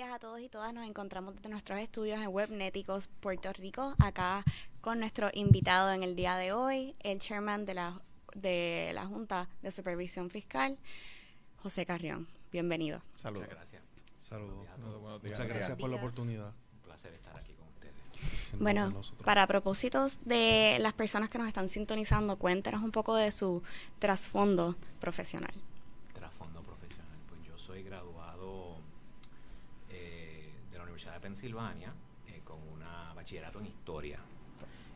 Días a todos y todas. Nos encontramos desde nuestros estudios en Webnéticos, Puerto Rico, acá con nuestro invitado en el día de hoy, el chairman de la, de la Junta de Supervisión Fiscal, José Carrión. Bienvenido. Saludos. Muchas gracias. Saludos. Buenos Muchas gracias por la oportunidad. Un placer estar aquí con ustedes. En Bueno, para propósitos de las personas que nos están sintonizando, cuéntenos un poco de su trasfondo profesional. Trasfondo profesional. Pues yo soy graduado eh, de la Universidad de Pensilvania eh, con una bachillerato en historia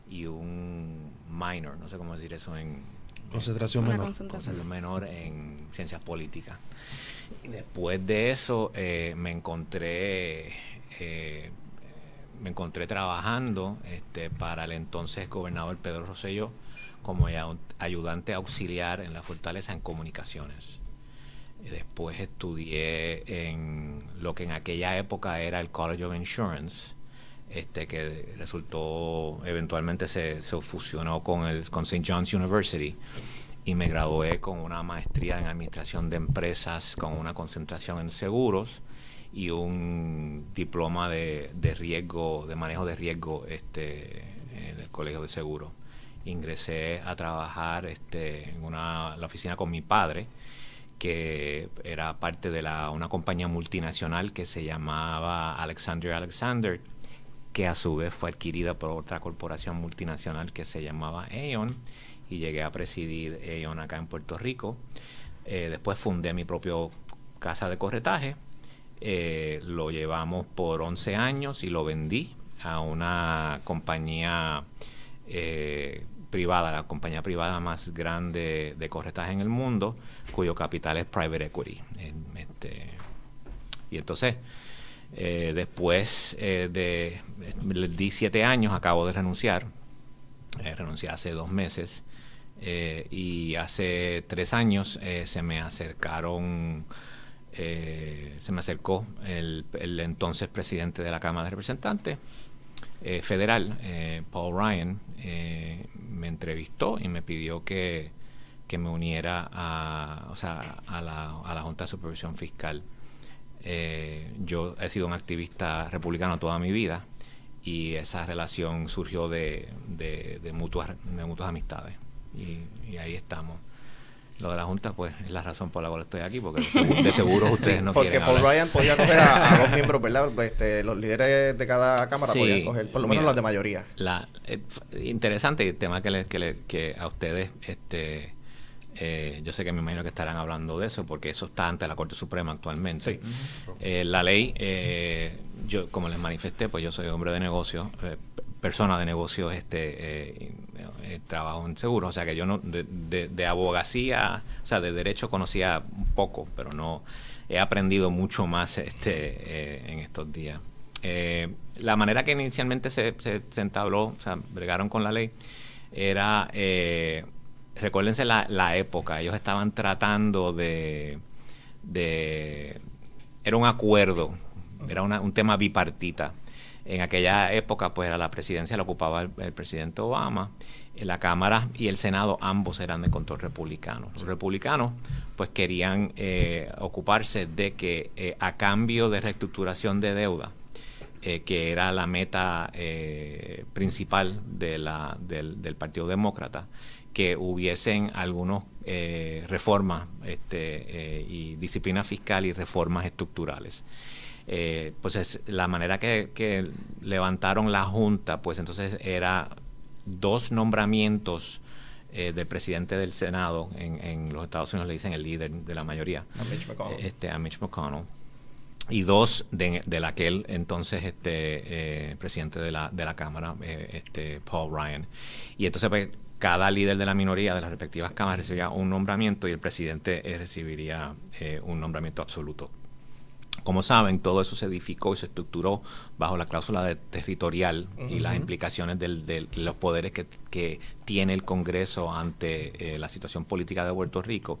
y un minor, no sé cómo decir eso en Concentración menor. concentración. menor en ciencias políticas. Y después de eso eh, me encontré eh, me encontré trabajando este, para el entonces gobernador Pedro Rosselló como ayudante auxiliar en la Fortaleza en comunicaciones. Después estudié en lo que en aquella época era el College of Insurance, este que resultó, eventualmente se, se fusionó con el con St. John's University y me gradué con una maestría en administración de empresas con una concentración en seguros y un diploma de, de riesgo, de manejo de riesgo este, en el Colegio de Seguros. Ingresé a trabajar este, en una, la oficina con mi padre, que era parte de una compañía multinacional que se llamaba Alexander Alexander, que a su vez fue adquirida por otra corporación multinacional que se llamaba Aon, y llegué a presidir Aon acá en Puerto Rico. Eh, después fundé mi propio casa de corretaje, eh, lo llevamos por 11 años y lo vendí a una compañía eh, privada, la compañía privada más grande de corretaje en el mundo, cuyo capital es private equity. Este, y entonces, eh, después eh, de le di siete años, acabo de renunciar. Eh, renuncié hace dos meses. y hace tres años se me acercaron, se me acercó el entonces presidente de la Cámara de Representantes eh, federal, eh, Paul Ryan, eh, me entrevistó y me pidió que, que me uniera a, o sea, a, la, a la Junta de Supervisión Fiscal. Eh, yo he sido un activista republicano toda mi vida y esa relación surgió de, de, de mutuas, de mutuas amistades y, y ahí estamos. Lo de la Junta, pues, es la razón por la cual estoy aquí, porque de seguro, de seguro ustedes no Porque quieren Paul hablar. Ryan podía coger a, a dos miembros, ¿verdad? Este, los líderes de cada cámara Sí, podían coger, por lo menos mira, los de mayoría. La, eh, interesante el tema que, le- que, le- que a ustedes, este, eh, yo sé que me imagino que estarán hablando de eso, porque eso está ante la Corte Suprema actualmente. Sí. Eh, la ley, eh, yo como les manifesté, pues yo soy hombre de negocios, p- persona de negocios, este, eh, eh, trabajo en seguros, o sea que yo no, de, de- abogacía, o sea, de derecho conocía poco, pero no, he aprendido mucho más este, eh, en estos días. La manera que inicialmente se, se, se entabló, o sea, bregaron con la ley, era, recuérdense la, la época, ellos estaban tratando de, de era un acuerdo, era una- un tema bipartita. En aquella época, pues a la presidencia la ocupaba el, presidente Obama, la Cámara y el Senado ambos eran de control republicano. Los republicanos, pues querían eh, ocuparse de que eh, a cambio de reestructuración de deuda, eh, que era la meta eh, principal del, Partido Demócrata, que hubiesen algunos eh, reformas este, y disciplina fiscal y reformas estructurales. Eh, pues es la manera que, que levantaron la Junta, pues entonces era dos nombramientos eh, del presidente del Senado, en, en los Estados Unidos le dicen el líder de la mayoría, A Mitch McConnell. este, a Mitch McConnell, y dos de, del aquel entonces este eh, presidente de la, de la Cámara, eh, este Paul Ryan. Y entonces pues, cada líder de la minoría de las respectivas cámaras recibía un nombramiento y el presidente eh, recibiría eh, un nombramiento absoluto. Como saben, todo eso se edificó y se estructuró bajo la cláusula de territorial y las implicaciones del- del- de los poderes que, que tiene el Congreso ante eh, la situación política de Puerto Rico.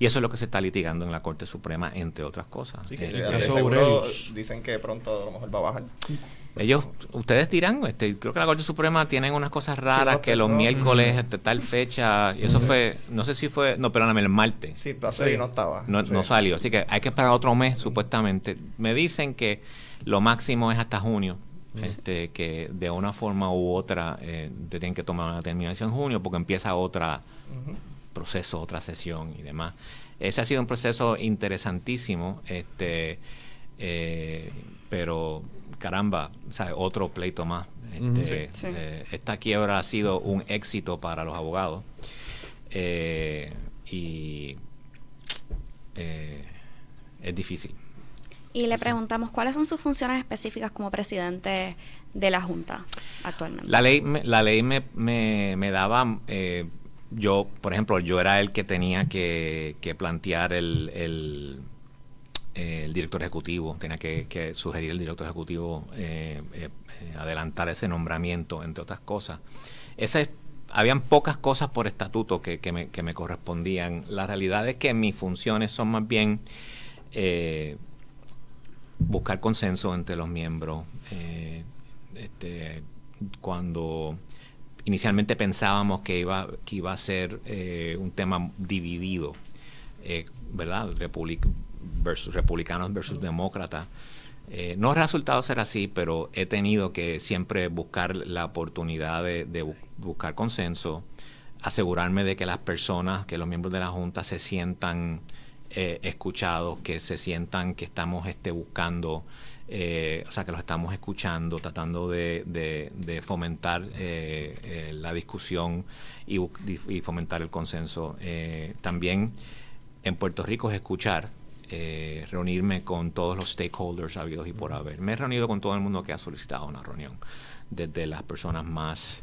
Y eso es lo que se está litigando en la Corte Suprema, entre otras cosas. Así que Eh, caso dicen que pronto a lo mejor va a bajar. Ellos, ustedes dirán, este, creo que la Corte Suprema tienen unas cosas raras que los miércoles, este, tal fecha, y eso fue, no sé si fue, no, perdóname, el martes. Sí, pasó y no estaba. No, no salió, así que hay que esperar otro mes, supuestamente. Me dicen que lo máximo es hasta junio, este, que de una forma u otra eh, tienen que tomar una determinación en junio porque empieza otra proceso, otra sesión y demás. Ese ha sido un proceso interesantísimo, este, eh, pero caramba, otro pleito más. Este, eh, esta quiebra ha sido un éxito para los abogados eh, y es difícil. Y le preguntamos cuáles son sus funciones específicas como presidente de la Junta actualmente. La ley, la ley me, me, daba, eh, yo, por ejemplo, yo era el que tenía que, plantear el, el, director ejecutivo, tenía que, sugerir el director ejecutivo, eh, eh, adelantar ese nombramiento, entre otras cosas. Ese, habían pocas cosas por estatuto que, me, correspondían. La realidad es que mis funciones son más bien buscar consenso entre los miembros. Eh, este, cuando inicialmente pensábamos que iba, que iba a ser eh, un tema dividido, eh, ¿verdad? Versus, republicanos versus demócratas. no ha resultado ser así, pero he tenido que siempre buscar la oportunidad de, de, buscar consenso, asegurarme de que las personas, que los miembros de la Junta se sientan eh, escuchados, que se sientan que estamos este, buscando, eh, o sea, que los estamos escuchando, tratando de, fomentar eh, eh, la discusión y, fomentar el consenso. también en Puerto Rico es escuchar, reunirme con todos los stakeholders habidos y por haber. Me he reunido con todo el mundo que ha solicitado una reunión, desde las personas más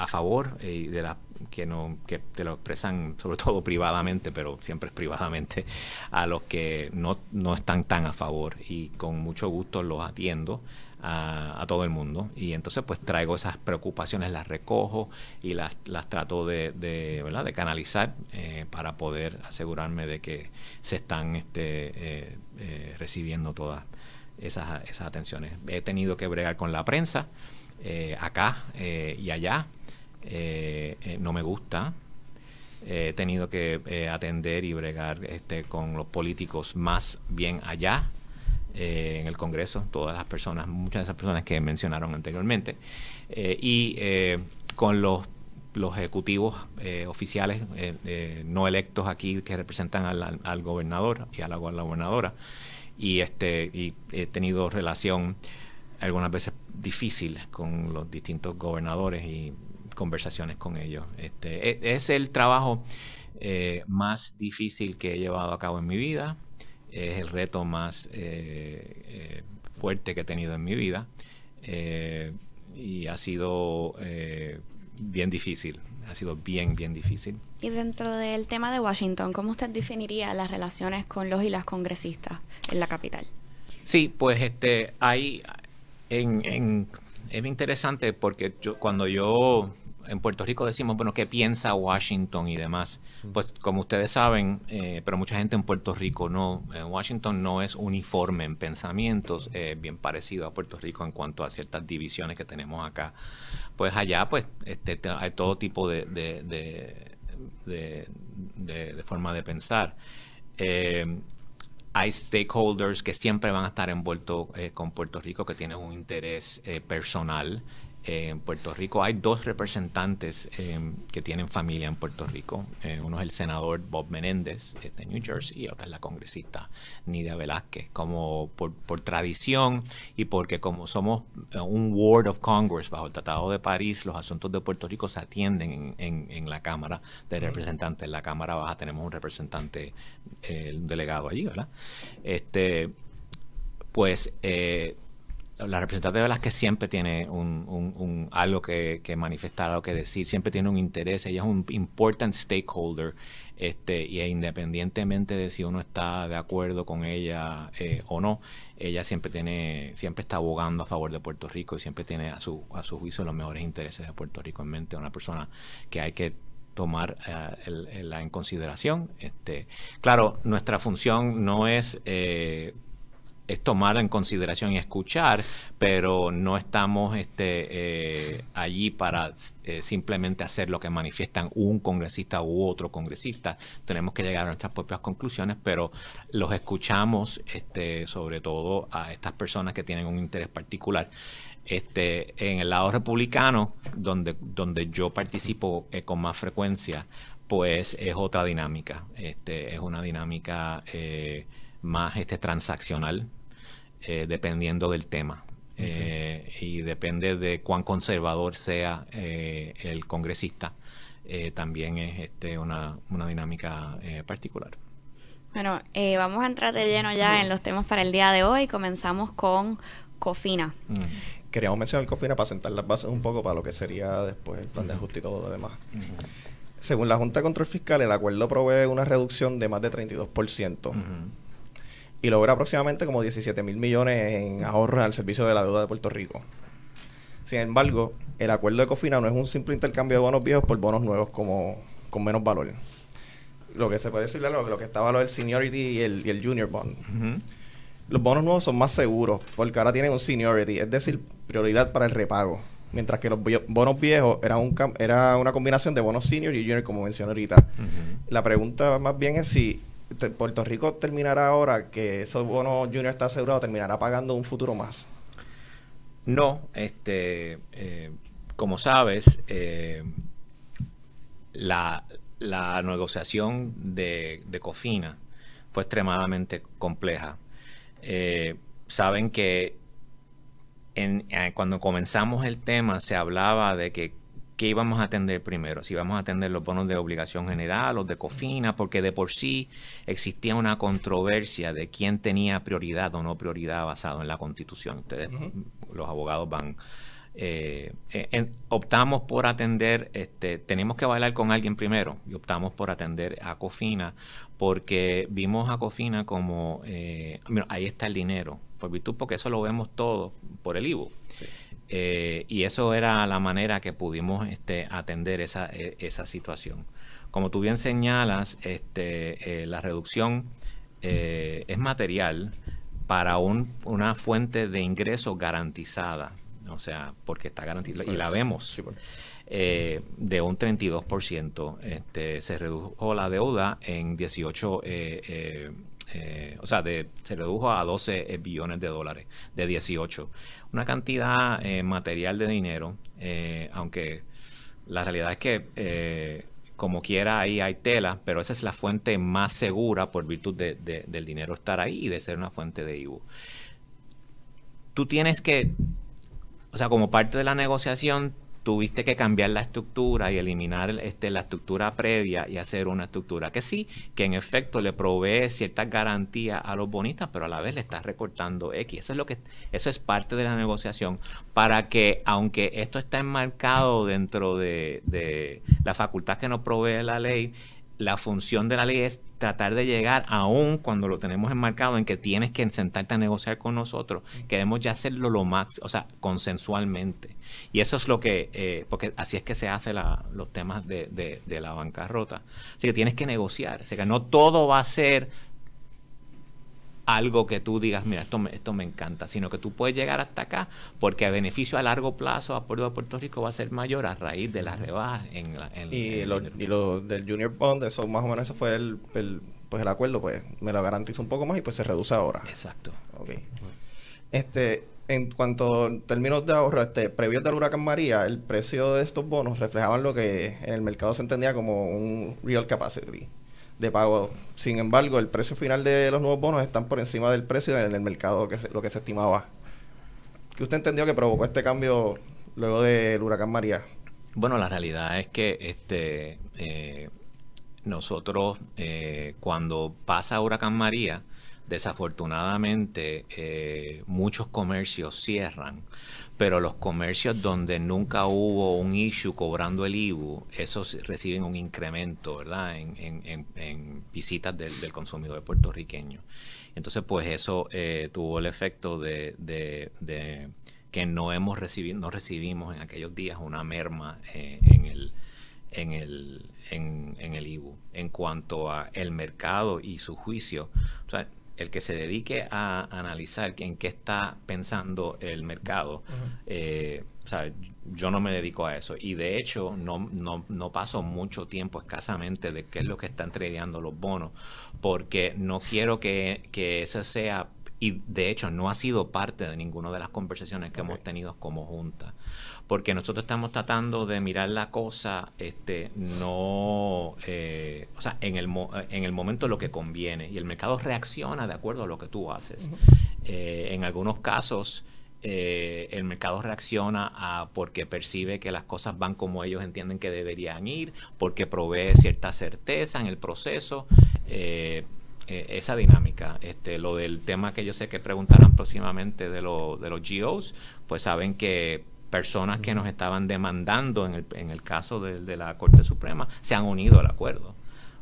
a favor y de las que no que te lo expresan sobre todo privadamente pero siempre es privadamente a los que no, no están tan a favor y con mucho gusto los atiendo a, todo el mundo y entonces pues traigo esas preocupaciones las recojo y las, las trato de, de, ¿verdad? de canalizar eh, para poder asegurarme de que se están este, eh, eh, recibiendo todas esas, esas atenciones he tenido que bregar con la prensa acá y allá no me gusta. he tenido que atender y bregar este, con los políticos más bien allá en el Congreso, todas las personas, muchas de esas personas que mencionaron anteriormente, y con los los ejecutivos oficiales no electos aquí que representan al, gobernador y a la, gobernadora. Y este y he tenido relación algunas veces difícil con los distintos gobernadores y conversaciones con ellos. Este, e, es el trabajo eh, más difícil que he llevado a cabo en mi vida, es el reto más eh, eh, fuerte que he tenido en mi vida y ha sido bien difícil, ha sido bien, bien difícil. Y dentro del tema de Washington, ¿cómo usted definiría las relaciones con los y las congresistas en la capital? Sí, pues este, hay en, en es interesante porque yo, cuando yo en Puerto Rico decimos, bueno, ¿qué piensa Washington y demás? Pues como ustedes saben, eh, pero mucha gente en Puerto Rico no, Washington no es uniforme en pensamientos, eh, bien parecido a Puerto Rico en cuanto a ciertas divisiones que tenemos acá. Pues allá, pues, este, hay todo tipo de, de, de, forma de pensar. Eh, hay stakeholders que siempre van a estar envueltos con Puerto Rico, que tienen un interés personal en Puerto Rico hay dos representantes em, que tienen familia en Puerto Rico. Eh, uno es el senador Bob Menéndez de New Jersey y otra es la congresista Nidia Velázquez. Como por, tradición y porque como somos eh, un Ward of Congress bajo el Tratado de París, los asuntos de Puerto Rico se atienden en, la Cámara de Representantes. En la Cámara Baja tenemos un representante, eh, un delegado allí, ¿verdad? Este, pues la representante de Velázquez siempre tiene un, algo que, manifestar, algo que decir, siempre tiene un interés, ella es un important stakeholder, este, y independientemente de si uno está de acuerdo con ella eh, o no, ella siempre tiene, siempre está abogando a favor de Puerto Rico y siempre tiene a su, a su juicio los mejores intereses de Puerto Rico en mente, una persona que hay que tomar eh, en consideración. Este, claro, nuestra función no es eh, es tomar en consideración y escuchar, pero no estamos este, eh, allí para eh, simplemente hacer lo que manifiestan un congresista u otro congresista. Tenemos que llegar a nuestras propias conclusiones, pero los escuchamos este, sobre todo a estas personas que tienen un interés particular. Este, en el lado republicano, donde, donde yo participo eh, con más frecuencia, pues es otra dinámica. Este, es una dinámica más este, transaccional eh, dependiendo del tema. Eh, y depende de cuán conservador sea eh, el congresista, también es este, una, una dinámica particular. Bueno, vamos a entrar de lleno ya en los temas para el día de hoy. Comenzamos con COFINA. Mm. Queríamos mencionar COFINA para sentar las bases un poco para lo que sería después el plan de ajuste y todo lo demás. Según la Junta de Control Fiscal, el acuerdo provee una reducción de más de 32% y logra aproximadamente como 17 mil millones en ahorros al servicio de la deuda de Puerto Rico. Sin embargo, el acuerdo de Cofina no es un simple intercambio de bonos viejos por bonos nuevos como con menos valor. Lo que se puede decir lo, lo que estaba lo del seniority y el, y el junior bond. Los bonos nuevos son más seguros porque ahora tienen un seniority, es decir, prioridad para el repago. Mientras que los bonos viejos era, un, era una combinación de bonos senior y junior, como mencioné ahorita. La pregunta más bien es si Puerto Rico terminará ahora que esos bonos junior está asegurado, terminará pagando un futuro más. No, este, eh, como sabes, eh, la, negociación de, Cofina fue extremadamente compleja. Eh, saben que en, cuando comenzamos el tema se hablaba de que ¿qué íbamos a atender primero? Si íbamos a atender los bonos de obligación general, los de COFINA, porque de por sí existía una controversia de quién tenía prioridad o no prioridad basado en la Constitución. Ustedes, los abogados, van... Eh, optamos por atender, este, tenemos que bailar con alguien primero y optamos por atender a Cofina porque vimos a Cofina como, eh, ahí está el dinero, por virtud porque eso lo vemos todo por el IVU. Eh, y eso era la manera que pudimos este, atender esa, e, esa situación. Como tú bien señalas, este, eh, la reducción eh, es material para un, una fuente de ingreso garantizada, o sea, porque está garantizada, y la pues, vemos, pues. de un 32%. Este, se redujo la deuda en 18 eh, o sea, se redujo a 12 billones de dólares, de 18. Una cantidad eh, material de dinero, eh, aunque la realidad es que como quiera ahí hay tela, pero esa es la fuente más segura por virtud de, del dinero estar ahí y de ser una fuente de IBU. Tú tienes que, o sea, como parte de la negociación, tuviste que cambiar la estructura y eliminar este, la estructura previa y hacer una estructura que sí, que en efecto le provee ciertas garantías a los bonistas, pero a la vez le estás recortando X. Eso es lo que eso es parte de la negociación para que aunque esto está enmarcado dentro de, de la facultad que nos provee la ley, la función de la ley es tratar de llegar, aún cuando lo tenemos enmarcado en que tienes que sentarte a negociar con nosotros, queremos ya hacerlo lo más, o sea, consensualmente. Y eso es lo que, eh, porque así es que se hacen los temas de, de, de, la bancarrota. Así que tienes que negociar, así que no todo va a ser algo que tú digas, mira, esto me, esto me encanta, sino que tú puedes llegar hasta acá porque a beneficio a largo plazo a Puerto, Puerto Rico va a ser mayor a raíz de las rebajas en la... y, lo, y lo del Junior Bond, eso más o menos eso fue el, pues el acuerdo, pues me lo garantiza un poco más y pues se reduce ahora. Exacto. Ok. Este, en cuanto a términos de ahorro, este, previo del huracán María, el precio de estos bonos reflejaban lo que en el mercado se entendía como un real capacity de pago. Sin embargo, el precio final de los nuevos bonos están por encima del precio en el mercado, que lo que se estimaba. ¿Qué usted entendió que provocó este cambio luego del huracán María? Bueno, la realidad es que este eh, nosotros eh, cuando pasa huracán María, desafortunadamente eh, muchos comercios cierran pero los comercios donde nunca hubo un issue cobrando el IBU, esos reciben un incremento, ¿verdad?, en, visitas del, consumidor puertorriqueño. Entonces, pues eso eh, tuvo el efecto de, que no hemos recibido, no recibimos en aquellos días una merma eh, en el en el en, el IBU en cuanto a el mercado y su juicio. O sea, el que se dedique a analizar en qué está pensando el mercado, eh, o sea, yo no me dedico a eso. Y de hecho, no, no, no paso mucho tiempo escasamente de qué es lo que están tradeando los bonos, porque no quiero que, que eso sea y de hecho no ha sido parte de ninguna de las conversaciones que hemos tenido como junta porque nosotros estamos tratando de mirar la cosa, este, no, eh, o sea, en el, en el momento lo que conviene y el mercado reacciona de acuerdo a lo que tú haces. Eh, en algunos casos, eh, el mercado reacciona a porque percibe que las cosas van como ellos entienden que deberían ir, porque provee cierta certeza en el proceso. Esa dinámica, este, lo del tema que yo sé que preguntarán próximamente de, lo, de los GOs, pues saben que personas que nos estaban demandando en el, en el caso de, la Corte Suprema se han unido al acuerdo.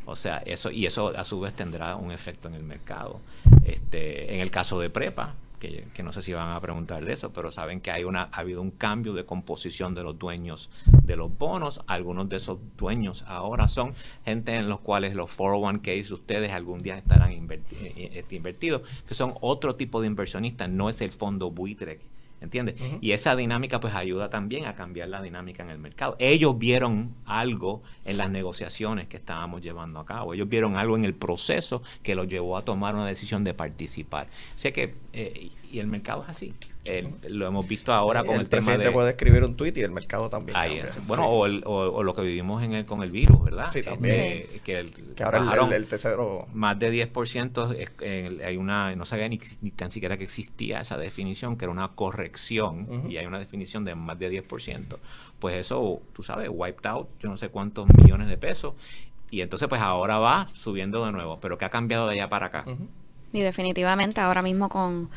O sea, eso y eso a su vez tendrá un efecto en el mercado. Este, en el caso de Prepa, que, no sé si van a preguntar de eso, pero saben que hay una, ha habido un cambio de composición de los dueños de los bonos. Algunos de esos dueños ahora son gente en los cuales los 401ks ustedes algún día estarán eh, eh, invertidos, que son otro tipo de inversionistas, no es el fondo buitre ¿Entiendes? Y esa dinámica pues ayuda también a cambiar la dinámica en el mercado. Ellos vieron algo en las negociaciones que estábamos llevando a cabo. Ellos vieron algo en el proceso que los llevó a tomar una decisión de participar. O sea que, eh, y el mercado es así lo hemos visto ahora con el, el tema de... puede escribir un tuit y el mercado también. bueno, o, lo que vivimos en el, con el virus, ¿verdad? Sí, también. que, ahora el, el, tercero... Más de 10%, hay una, no sabía ni, ni, tan siquiera que existía esa definición, que era una corrección, y hay una definición de más de 10%. Pues eso, tú sabes, wiped out yo no sé cuántos millones de pesos, y entonces pues ahora va subiendo de nuevo, pero ¿qué ha cambiado de allá para acá? Y definitivamente ahora mismo con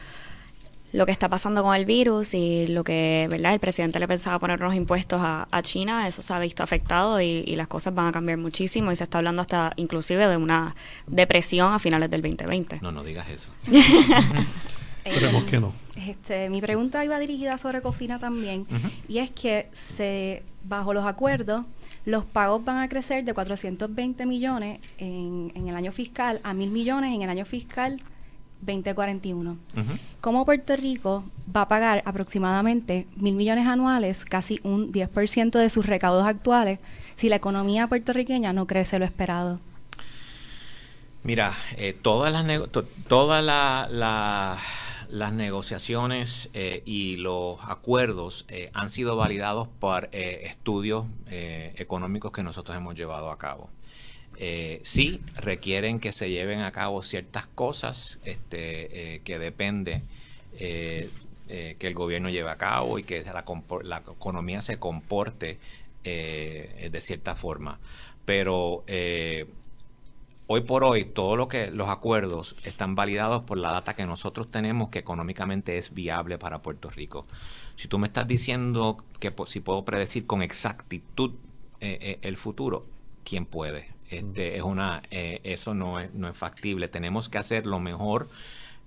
lo que está pasando con el virus y lo que, ¿verdad? El presidente le pensaba poner unos impuestos a, China, eso se ha visto afectado y, las cosas van a cambiar muchísimo y se está hablando hasta inclusive de una depresión a finales del 2020. No, no digas eso. Esperemos que no. Este, mi pregunta iba dirigida sobre Cofina también y es que se bajo los acuerdos los pagos van a crecer de 420 millones en, en el año fiscal a mil millones en el año fiscal 2041. ¿Cómo Puerto Rico va a pagar aproximadamente mil millones anuales, casi un 10% de sus recaudos actuales, si la economía puertorriqueña no crece lo esperado? Mira, eh, todas las, todas las negociaciones eh, y los acuerdos eh, han sido validados por estudios económicos que nosotros hemos llevado a cabo eh, sí requieren que se lleven a cabo ciertas cosas este, eh, que depende eh, que el gobierno lleve a cabo y que la, economía se comporte de cierta forma. Pero hoy por hoy todo lo que los acuerdos están validados por la data que nosotros tenemos que económicamente es viable para Puerto Rico. Si tú me estás diciendo que si puedo predecir con exactitud el futuro, ¿quién puede? Este, es una, eh, eso no es, no es factible. Tenemos que hacer lo mejor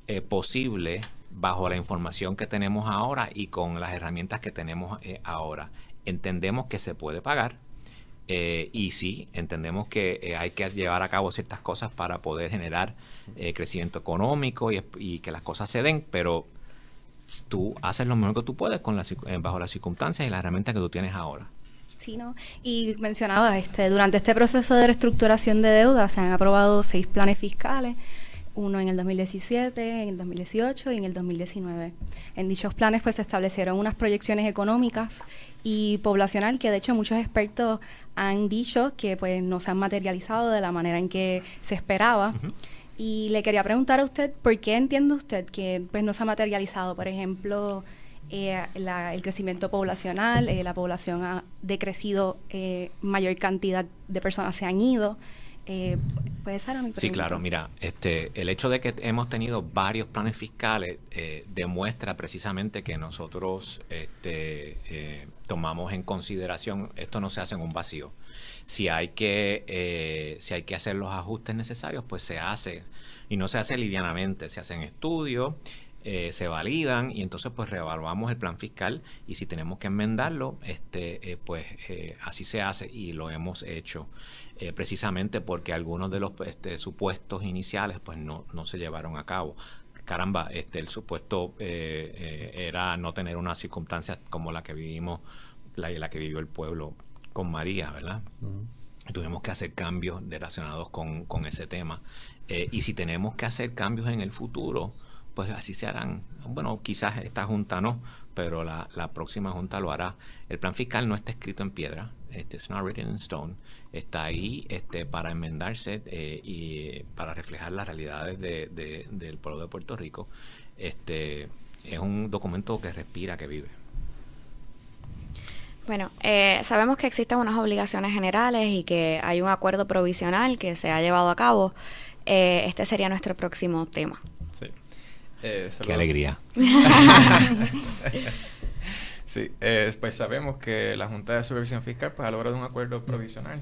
eh, posible bajo la información que tenemos ahora y con las herramientas que tenemos eh, ahora. Entendemos que se puede pagar y sí, entendemos que hay que llevar a cabo ciertas cosas para poder generar crecimiento económico y, que las cosas se den, pero tú haces lo mejor que tú puedes con bajo las circunstancias y las herramientas que tú tienes ahora. Sí, ¿no? Y mencionaba, este, durante este proceso de reestructuración de deuda se han aprobado seis planes fiscales, uno en el 2017, en el 2018 y en el 2019. En dichos planes pues se establecieron unas proyecciones económicas y poblacional que de hecho muchos expertos han dicho que pues no se han materializado de la manera en que se esperaba. Y le quería preguntar a usted, ¿por qué entiende usted que pues no se ha materializado? Por ejemplo, eh, el crecimiento poblacional, eh, la población ha decrecido, eh, mayor cantidad de personas se han ido. ¿Puede ser a mi Sí, claro, mira, este, el hecho de que hemos tenido varios planes fiscales demuestra precisamente que nosotros este, tomamos en consideración, esto no se hace en un vacío. Si hay que, si hay que hacer los ajustes necesarios, pues se hace, y no se hace livianamente, se hacen estudios eh, se validan y entonces pues reevaluamos el plan fiscal y si tenemos que enmendarlo, este, eh, pues eh, así se hace y lo hemos hecho precisamente porque algunos de los este, supuestos iniciales pues no, no se llevaron a cabo caramba, este, el supuesto era no tener una circunstancia como la que vivimos, la, la que vivió el pueblo con María, ¿verdad? Tuvimos que hacer cambios relacionados con, con ese tema. y si tenemos que hacer cambios en el futuro, pues así se harán. Bueno, quizás esta junta no, pero la, próxima junta lo hará. El plan fiscal no está escrito en piedra, este, it's not written in stone, está ahí este, para enmendarse eh, y para reflejar las realidades de, del pueblo de Puerto Rico. Este, es un documento que respira, que vive. Bueno, eh, sabemos que existen unas obligaciones generales y que hay un acuerdo provisional que se ha llevado a cabo. Eh, este sería nuestro próximo tema. Eh, Qué alegría. sí, eh, pues sabemos que la Junta de Supervisión Fiscal pues, ha logrado un acuerdo provisional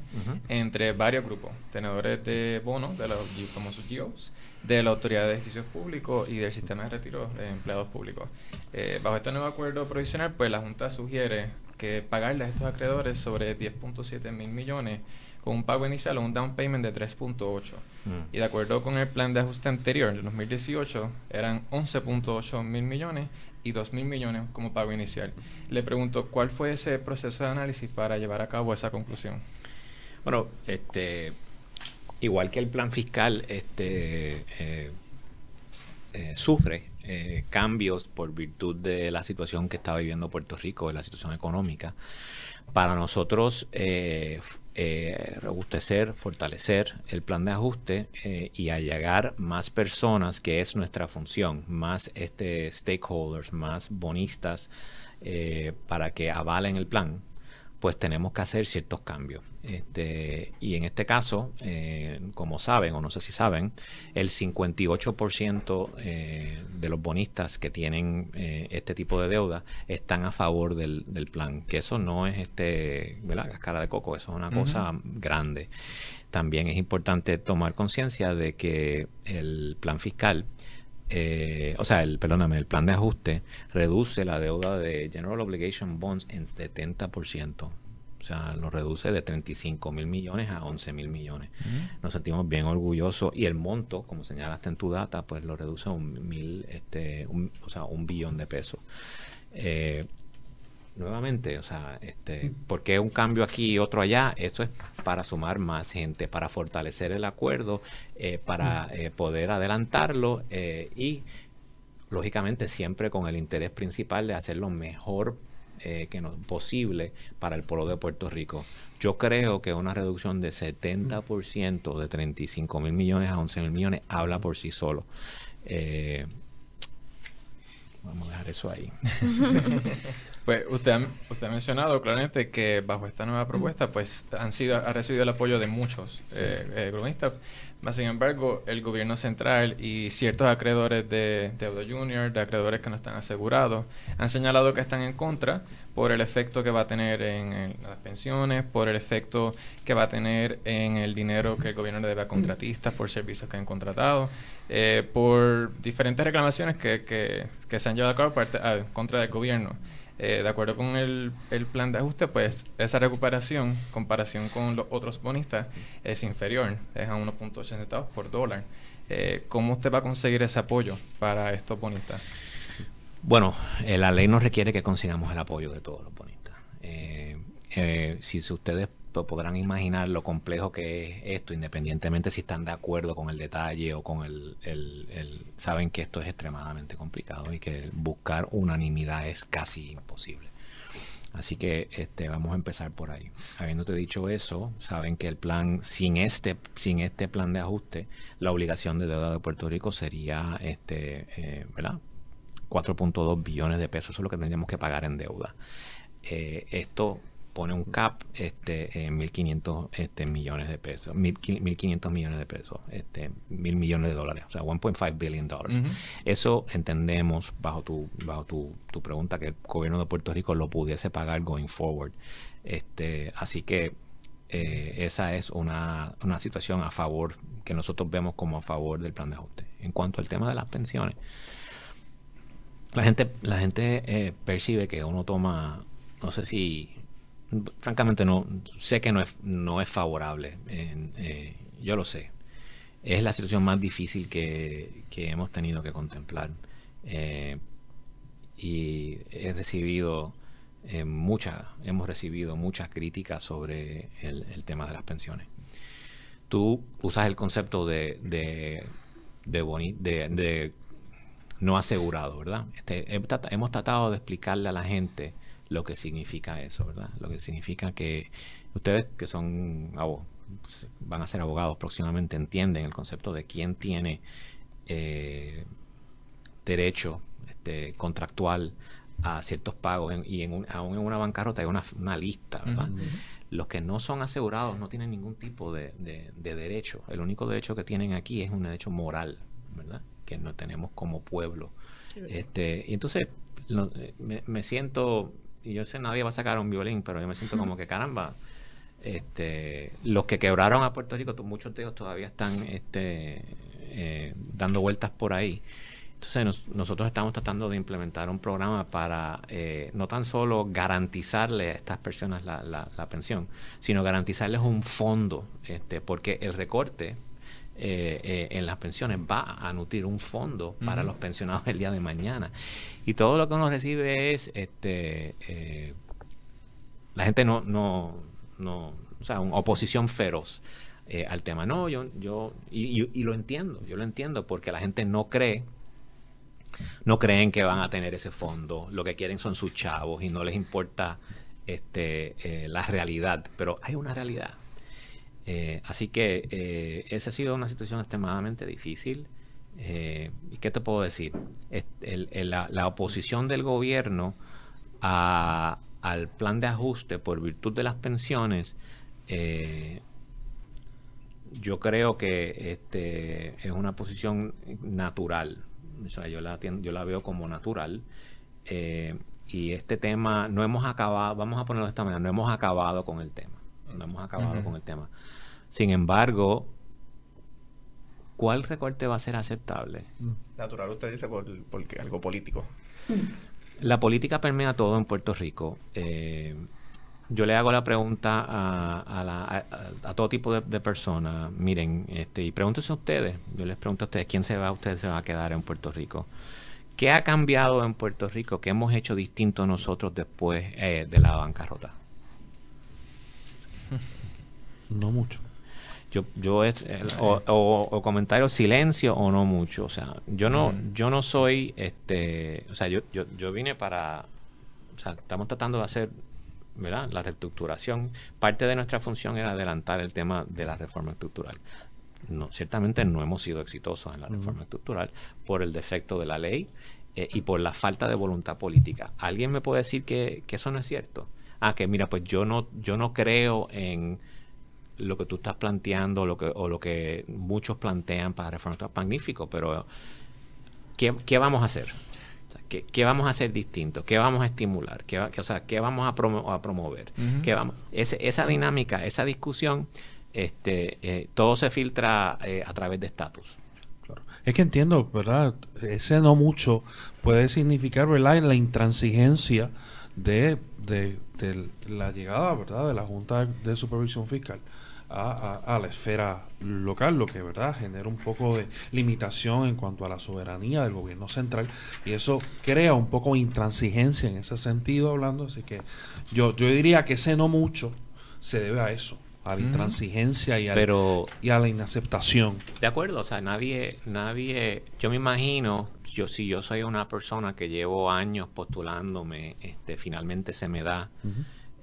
entre varios grupos, tenedores de bonos, de los famosos GIOs, de la Autoridad de Edificios Públicos y del Sistema de Retiro de Empleados Públicos. Eh, bajo este nuevo acuerdo provisional, pues la Junta sugiere que pagarle a estos acreedores sobre 10.7 mil millones con un pago inicial o un down payment de 3.8. Mm. Y de acuerdo con el plan de ajuste anterior, de 2018, eran 11.8 mil millones y 2 mil millones como pago inicial. Le pregunto, ¿cuál fue ese proceso de análisis para llevar a cabo esa conclusión? Bueno, este, igual que el plan fiscal, este, eh, eh, sufre eh, cambios por virtud de la situación que está viviendo Puerto Rico, de la situación económica. Para nosotros eh, eh, robustecer, fortalecer el plan de ajuste eh, y allegar más personas, que es nuestra función, más este stakeholders, más bonistas, para que avalen el plan, pues tenemos que hacer ciertos cambios. Este, y en este caso, eh, como saben, o no sé si saben, el 58% eh, de los bonistas que tienen eh, este tipo de deuda están a favor del, plan, que eso no es este, ¿verdad? cascara de coco, eso es una cosa grande. También es importante tomar conciencia de que el plan fiscal o sea, el, perdóname, el plan de ajuste reduce la deuda de General Obligation Bonds en 70%. O sea, lo reduce de 35 mil millones a 11 mil millones. Nos sentimos bien orgullosos y el monto, como señalaste en tu data, pues lo reduce a un mil, este, o sea, un billón de pesos. Eh, nuevamente, o sea, este, ¿por qué un cambio aquí y otro allá? Esto es para sumar más gente, para fortalecer el acuerdo, eh, para eh, poder adelantarlo y, lógicamente, siempre con el interés principal de hacerlo mejor eh, que no, posible para el pueblo de Puerto Rico. Yo creo que una reducción de 70% de 35 mil millones a 11 mil millones habla por sí solo. Eh, vamos a dejar eso ahí. Pues usted ha, usted ha mencionado claramente que bajo esta nueva propuesta pues han sido, ha recibido el apoyo de muchos eh, eh sin embargo, el gobierno central y ciertos acreedores de deuda junior, de acreedores que no están asegurados, han señalado que están en contra por el efecto que va a tener en, las pensiones, por el efecto que va a tener en el dinero que el gobierno le debe a contratistas por servicios que han contratado, eh, por diferentes reclamaciones que, que, que, se han llevado a cabo parte, ah, contra del gobierno. Eh, de acuerdo con el, plan de ajuste, pues esa recuperación, comparación con los otros bonistas, es inferior, es a 1.8 centavos por dólar. Eh, ¿Cómo usted va a conseguir ese apoyo para estos bonistas? Bueno, eh, la ley nos requiere que consigamos el apoyo de todos los bonistas. si ustedes podrán imaginar lo complejo que es esto, independientemente si están de acuerdo con el detalle o con el, el, Saben que esto es extremadamente complicado y que buscar unanimidad es casi imposible. Así que este, vamos a empezar por ahí. Habiéndote dicho eso, saben que el plan, sin este, sin este plan de ajuste, la obligación de deuda de Puerto Rico sería, este, eh, ¿verdad? 4.2 billones de pesos, eso es lo que tendríamos que pagar en deuda. Eh, esto pone un cap este, en 1.500 este, millones de pesos, 1.500 millones de pesos, este, mil millones de dólares, o sea, 1.5 billion dólares. Eso entendemos, bajo tu bajo tu, tu, pregunta, que el gobierno de Puerto Rico lo pudiese pagar going forward. Este, así que eh, esa es una, una situación a favor, que nosotros vemos como a favor del plan de ajuste. En cuanto al tema de las pensiones, la gente, la gente eh, percibe que uno toma, no sé si, francamente no, sé que no es, no es favorable, eh, yo lo sé. Es la situación más difícil que, hemos tenido que contemplar. Eh, y he recibido muchas, hemos recibido muchas críticas sobre el, tema de las pensiones. Tú usas el concepto de, de, de no asegurado, ¿verdad? Este, hemos tratado de explicarle a la gente lo que significa eso, ¿verdad? Lo que significa que ustedes que son van a ser abogados próximamente entienden el concepto de quién tiene eh, derecho este, contractual a ciertos pagos y en aún en una bancarrota hay una, lista, ¿verdad? Los que no son asegurados no tienen ningún tipo de, de derecho. El único derecho que tienen aquí es un derecho moral, ¿verdad? que no tenemos como pueblo. Este, y entonces eh, me, siento, y yo sé nadie va a sacar un violín, pero yo me siento como que caramba, este, los que quebraron a Puerto Rico, muchos de ellos todavía están este, eh, dando vueltas por ahí. Entonces nosotros estamos tratando de implementar un programa para eh, no tan solo garantizarle a estas personas la, la, pensión, sino garantizarles un fondo, este, porque el recorte eh, eh, en las pensiones va a nutrir un fondo para los pensionados el día de mañana. Y todo lo que uno recibe es, este, eh, la gente no, no, no, o sea, una oposición feroz al tema. No, yo, yo, y, y, lo entiendo, yo lo entiendo porque la gente no cree no creen que van a tener ese fondo, lo que quieren son sus chavos y no les importa este, la realidad, pero hay una realidad eh, así que eh, esa ha sido una situación extremadamente difícil. Eh, ¿Y qué te puedo decir? la, oposición del gobierno al plan de ajuste por virtud de las pensiones, yo creo que este, es una posición natural. O sea, yo la, yo la veo como natural. y este tema, no hemos acabado, vamos a ponerlo de esta manera, no hemos acabado con el tema. No hemos acabado con el tema. Sin embargo, ¿cuál recorte va a ser aceptable? Natural, usted dice por, porque algo político. La política permea todo en Puerto Rico. Eh, yo le hago la pregunta a, todo tipo de, personas. Miren, este, y pregúntense a ustedes. Yo les pregunto a ustedes, ¿quién se va? Ustedes se va a quedar en Puerto Rico. ¿Qué ha cambiado en Puerto Rico? ¿Qué hemos hecho distinto nosotros después eh, de la bancarrota? No mucho. Yo, yo es o, o, comentario silencio o no mucho. O sea yo no yo no soy este o sea yo, yo, yo vine para o sea estamos tratando de hacer ¿verdad? la reestructuración. Parte de nuestra función era adelantar el tema de la reforma estructural. No ciertamente no hemos sido exitosos en la reforma estructural por el defecto de la ley eh, y por la falta de voluntad política. Alguien me puede decir que, que eso no es cierto ah que mira pues yo no yo no creo en lo que tú estás planteando lo que, o lo que muchos plantean para reformar es magnífico, pero ¿qué, ¿qué, vamos a hacer? ¿qué, ¿qué, vamos a hacer distinto? ¿Qué vamos a estimular? ¿Qué, o sea, ¿qué vamos a, a promover? ¿Qué vamos? esa dinámica, esa discusión, este, eh, todo se filtra eh, a través de estatus. Claro. Es que entiendo, ¿verdad? Ese no mucho puede significar, ¿verdad? La intransigencia de, de, de la llegada, ¿verdad? De la Junta de Supervisión Fiscal a, la esfera local, lo que verdad genera un poco de limitación en cuanto a la soberanía del gobierno central y eso crea un poco de intransigencia en ese sentido hablando, así que yo, yo diría que ese no mucho se debe a eso, a la intransigencia y a, y a la inaceptación. De acuerdo, o sea, nadie, nadie, yo me imagino, yo si yo soy una persona que llevo años postulándome, este, finalmente se me da.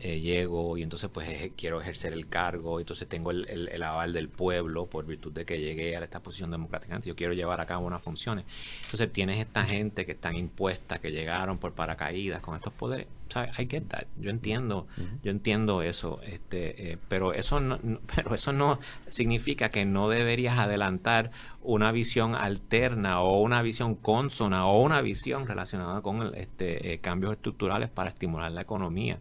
Eh, llego y entonces pues quiero ejercer el cargo, entonces tengo el, el, aval del pueblo por virtud de que llegué a esta posición democrática, yo quiero llevar a cabo unas funciones. Entonces tienes esta gente que están impuestas, que llegaron por paracaídas con estos poderes. I get that. Yo entiendo, yo entiendo eso, este, eh, pero eso no, pero eso no significa que no deberías adelantar una visión alterna o una visión consona o una visión relacionada con este, eh, cambios estructurales para estimular la economía.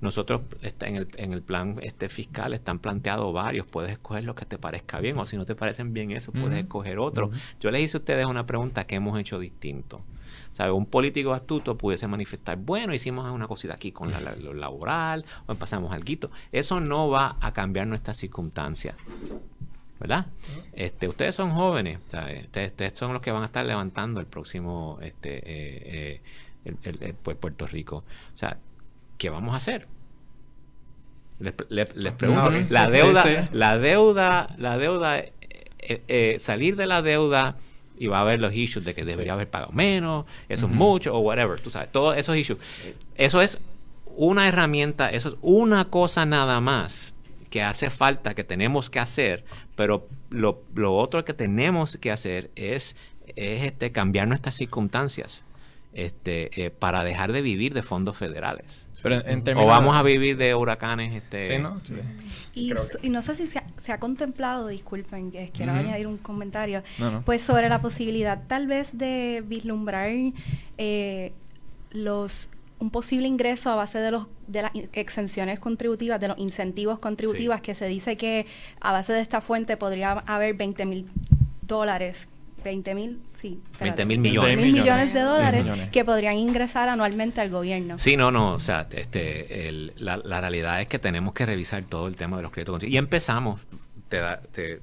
Nosotros este, en, el, en el plan este fiscal están planteados varios, puedes escoger lo que te parezca bien o si no te parecen bien eso, puedes escoger otro. Yo les hice a ustedes una pregunta que hemos hecho distinto. ¿Sabe? Un político astuto pudiese manifestar, bueno, hicimos una cosita aquí con la, lo laboral, o pasamos algo. Eso no va a cambiar nuestras circunstancias. ¿verdad? Este, ustedes son jóvenes, Ustedes, son los que van a estar levantando el próximo este, eh, eh, el, pues, Puerto Rico. O sea, ¿qué vamos a hacer? Les, pregunto, la deuda, la deuda, la deuda, eh, salir de la deuda y va a haber los issues de que debería haber pagado menos, eso es mucho, o whatever, tú sabes, todos esos issues. Eso es una herramienta, eso es una cosa nada más que hace falta, que tenemos que hacer, pero lo, lo otro que tenemos que hacer es, es este, cambiar nuestras circunstancias este, eh, para dejar de vivir de fondos federales. o vamos a vivir de huracanes. Este, ¿no? Y, no sé si se ha, contemplado, disculpen, que quiero añadir un comentario, pues sobre la posibilidad tal vez de vislumbrar eh, los un posible ingreso a base de los de las exenciones contributivas, de los incentivos contributivos, que se dice que a base de esta fuente podría haber 20 mil dólares 20 mil, sí. 20 mil millones. millones de dólares que podrían ingresar anualmente al gobierno. Sí, no, no, o sea, este, la, la, realidad es que tenemos que revisar todo el tema de los créditos. Y empezamos, te, te eh,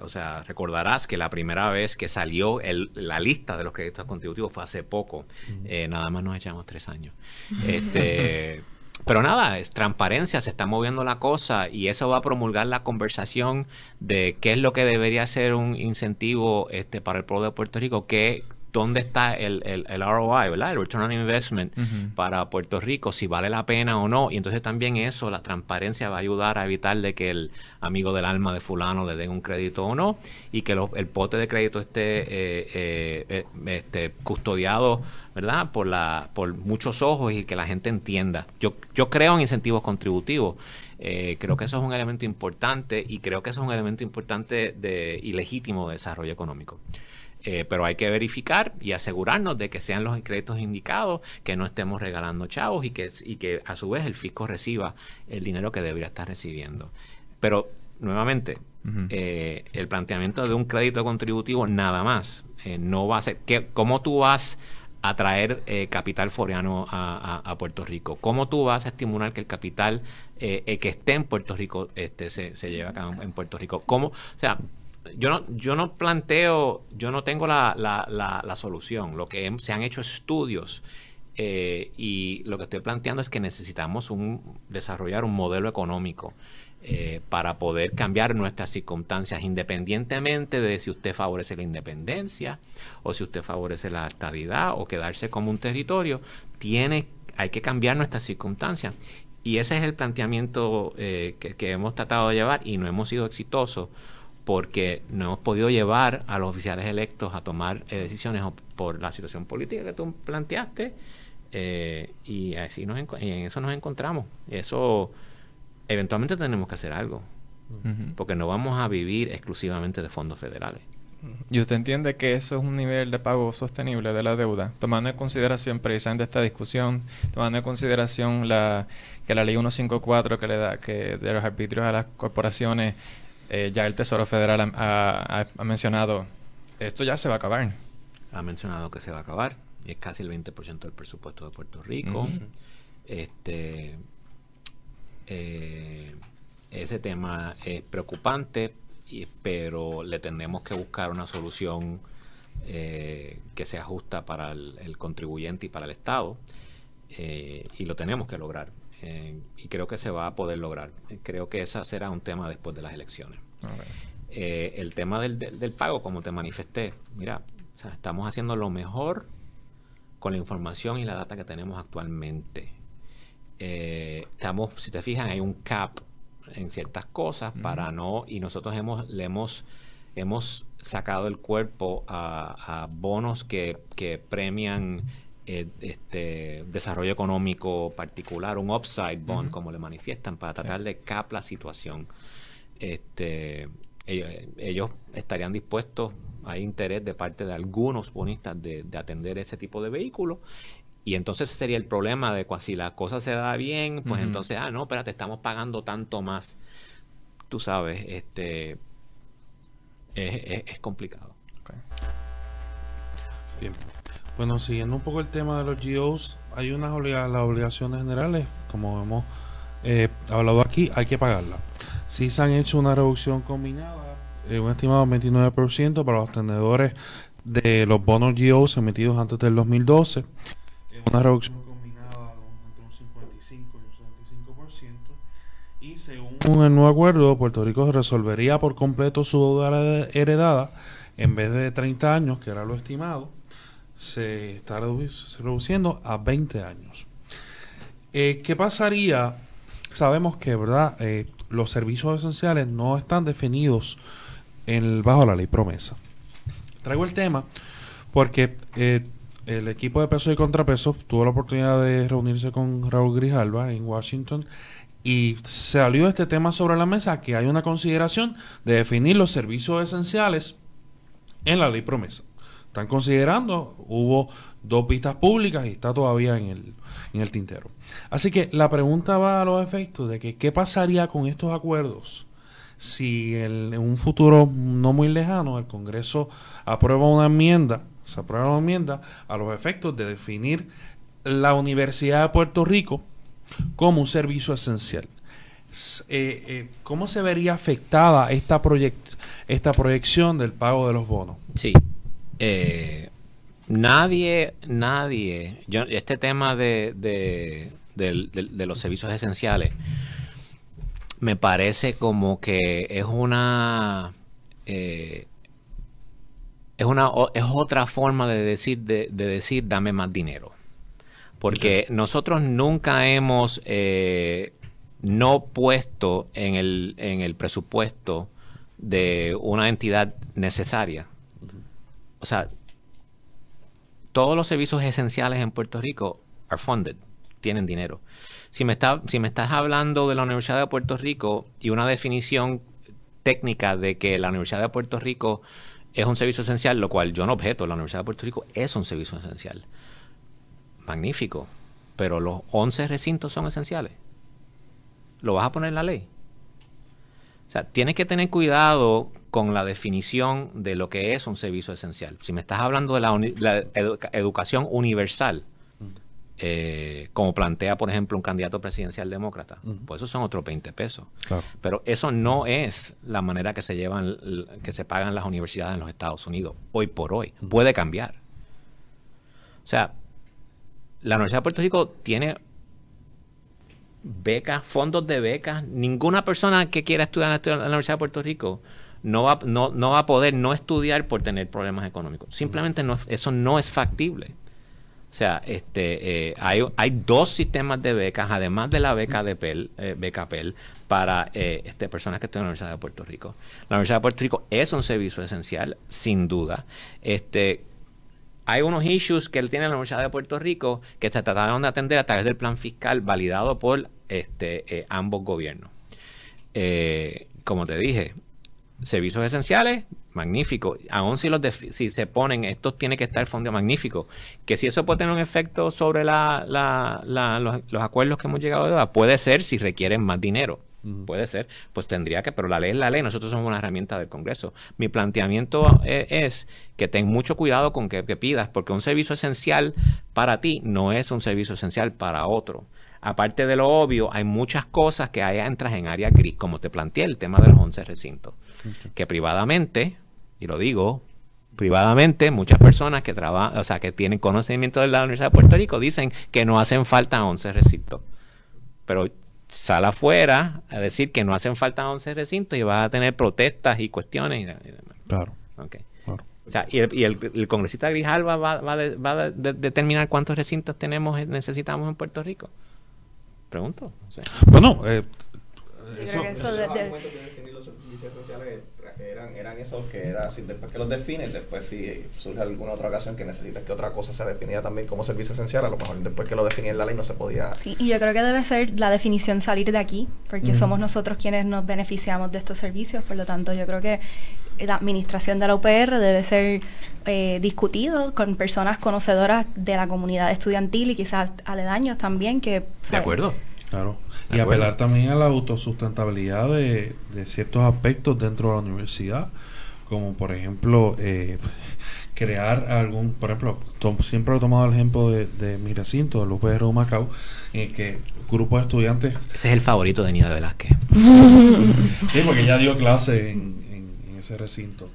o sea, recordarás que la primera vez que salió el, la lista de los créditos contributivos fue hace poco. Eh, nada más nos echamos tres años. Este, pero nada, es transparencia, se está moviendo la cosa y eso va a promulgar la conversación de qué es lo que debería ser un incentivo este, para el pueblo de Puerto Rico, qué dónde está el, el, el, ROI, ¿verdad? El Return on Investment para Puerto Rico, si vale la pena o no. Y entonces también eso, la transparencia va a ayudar a evitar de que el amigo del alma de fulano le den un crédito o no y que el pote de crédito esté eh, eh, eh, este, custodiado, ¿verdad? Por, la, por muchos ojos y que la gente entienda. Yo, yo creo en incentivos contributivos. creo que eso es un elemento importante y creo que eso es un elemento importante de, y legítimo de desarrollo económico. Eh, pero hay que verificar y asegurarnos de que sean los créditos indicados, que no estemos regalando chavos y que, y que a su vez el fisco reciba el dinero que debería estar recibiendo. Pero nuevamente, eh, el planteamiento de un crédito contributivo nada más eh, no va a ser que cómo tú vas a traer capital foreano a, Puerto Rico, cómo tú vas a estimular que el capital que esté en Puerto Rico este, se, se lleve acá en Puerto Rico, cómo, o sea, yo no, yo no planteo, yo no tengo la, la, la, solución. Lo que se han hecho estudios eh, y lo que estoy planteando es que necesitamos un, desarrollar un modelo económico eh, para poder cambiar nuestras circunstancias, independientemente de si usted favorece la independencia o si usted favorece la estabilidad o quedarse como un territorio, tiene, hay que cambiar nuestras circunstancias. Y ese es el planteamiento eh, que, que hemos tratado de llevar y no hemos sido exitosos porque no hemos podido llevar a los oficiales electos a tomar eh, decisiones por la situación política que tú planteaste eh, y así nos y en eso nos encontramos eso eventualmente tenemos que hacer algo porque no vamos a vivir exclusivamente de fondos federales ¿Y usted entiende que eso es un nivel de pago sostenible de la deuda? Tomando en consideración precisamente esta discusión, tomando en consideración la que la ley 154 que le da que de los arbitrios a las corporaciones eh, ya el Tesoro Federal ha, mencionado, esto ya se va a acabar. Ha mencionado que se va a acabar, y es casi el 20% del presupuesto de Puerto Rico. Este eh, ese tema es preocupante, pero le tenemos que buscar una solución eh, que se ajusta para el, contribuyente y para el Estado, y lo tenemos que lograr. Eh, y creo que se va a poder lograr. Creo que ese será un tema después de las elecciones. Eh, el tema del, del, pago, como te manifesté, mira, estamos haciendo lo mejor con la información y la data que tenemos actualmente. Eh, estamos, si te fijas, hay un cap en ciertas cosas para no, y nosotros hemos, le hemos, hemos sacado el cuerpo a, a bonos que, que premian eh, este desarrollo económico particular, un upside bond, como le manifiestan, para tratar de cap la situación. Este, ellos, estarían dispuestos, hay interés de parte de algunos bonistas de, atender ese tipo de vehículos. Y entonces sería el problema de si la cosa se da bien, pues entonces, ah, no, espérate, estamos pagando tanto más. Tú sabes, este es, complicado. Bien. Bueno, siguiendo un poco el tema de los GOs, hay unas las obligaciones generales, como hemos eh, hablado aquí, hay que pagarlas. Si se han hecho una reducción combinada, eh, un estimado 29% para los tenedores de los bonos GOs emitidos antes del 2012, eh, una reducción combinada entre un 55 y un 75%, y según el nuevo acuerdo, Puerto Rico resolvería por completo su deuda heredada en vez de 30 años, que era lo estimado, se está reduciendo a 20 años. Eh, ¿Qué pasaría? Sabemos que, ¿verdad? Eh, los servicios esenciales no están definidos en bajo la ley promesa. Traigo el tema porque eh, el equipo de peso y contrapeso tuvo la oportunidad de reunirse con Raúl Grijalva en Washington y salió este tema sobre la mesa que hay una consideración de definir los servicios esenciales en la ley promesa están considerando. Hubo dos vistas públicas y está todavía en el, en el tintero. Así que la pregunta va a los efectos de que qué pasaría con estos acuerdos si en un futuro no muy lejano el Congreso aprueba una enmienda, se aprueba una enmienda a los efectos de definir la Universidad de Puerto Rico como un servicio esencial. Eh, eh, ¿Cómo se vería afectada esta, esta proyección del pago de los bonos? Sí, eh, nadie, nadie, yo, este tema de, de, los servicios esenciales me parece como que es una eh, es una es otra forma de decir de, decir dame más dinero porque nosotros nunca hemos eh, no puesto en el, en el presupuesto de una entidad necesaria o sea, todos los servicios esenciales en Puerto Rico are funded, tienen dinero. Si me, está, si me estás hablando de la Universidad de Puerto Rico y una definición técnica de que la Universidad de Puerto Rico es un servicio esencial, lo cual yo no objeto, la Universidad de Puerto Rico es un servicio esencial. Magnífico, pero los 11 recintos son esenciales. ¿Lo vas a poner en la ley? O sea, tienes que tener cuidado con la definición de lo que es un servicio esencial. Si me estás hablando de la, educación universal, eh, como plantea, por ejemplo, un candidato presidencial demócrata, pues esos son otros 20 pesos. Pero eso no es la manera que se llevan, que se pagan las universidades en los Estados Unidos, hoy por hoy. Puede cambiar. O sea, la Universidad de Puerto Rico tiene becas, fondos de becas. Ninguna persona que quiera estudiar en la Universidad de Puerto Rico no va, no, no va a poder no estudiar por tener problemas económicos. Simplemente no, eso no es factible. O sea, este, eh, hay, hay dos sistemas de becas, además de la beca de PEL, eh, beca PEL, para eh, este, personas que están en la Universidad de Puerto Rico. La Universidad de Puerto Rico es un servicio esencial, sin duda. Este, hay unos issues que él tiene en la Universidad de Puerto Rico que se trataron de atender a través del plan fiscal validado por este, ambos gobiernos. como te dije, servicios esenciales, magnífico. Aún si los si se ponen, estos tiene que estar fondo magnífico. Que si eso puede tener un efecto sobre la, los, acuerdos que hemos llegado a deuda, puede ser si requieren más dinero. Puede ser, pues tendría que, pero la ley es la ley, nosotros somos una herramienta del Congreso. Mi planteamiento eh, es, que ten mucho cuidado con que, que pidas, porque un servicio esencial para ti no es un servicio esencial para otro aparte de lo obvio, hay muchas cosas que hay entras en área gris, como te planteé el tema de los 11 recintos. Que privadamente, y lo digo, privadamente, muchas personas que trabajan, o sea, que tienen conocimiento de la Universidad de Puerto Rico dicen que no hacen falta 11 recintos. Pero sal afuera a decir que no hacen falta 11 recintos y vas a tener protestas y cuestiones y, demás. Claro. O sea, y, el, congresista Grijalva va, va, a determinar cuántos recintos tenemos necesitamos en Puerto Rico. Pregunto. Bueno, eh, eso, eso de, definir los servicios esenciales eran, eran esos que era así, después que los defines, después si surge alguna otra ocasión que necesites que otra cosa sea definida también como servicio esencial, a lo mejor después que lo definí en la ley no se podía. Sí, y yo creo que debe ser la definición salir de aquí, porque somos nosotros quienes nos beneficiamos de estos servicios, por lo tanto yo creo que la administración de la UPR debe ser eh, discutido con personas conocedoras de la comunidad estudiantil y quizás aledaños también que... De acuerdo. Claro. Y apelar también a la autosustentabilidad de, de ciertos aspectos dentro de la universidad, como por ejemplo eh, crear algún, por ejemplo, siempre he tomado el ejemplo de, de mi recinto, el UPR Macao, en que grupos de estudiantes... Ese es el favorito de Nida Velázquez. sí, porque ella dio clase en recinto.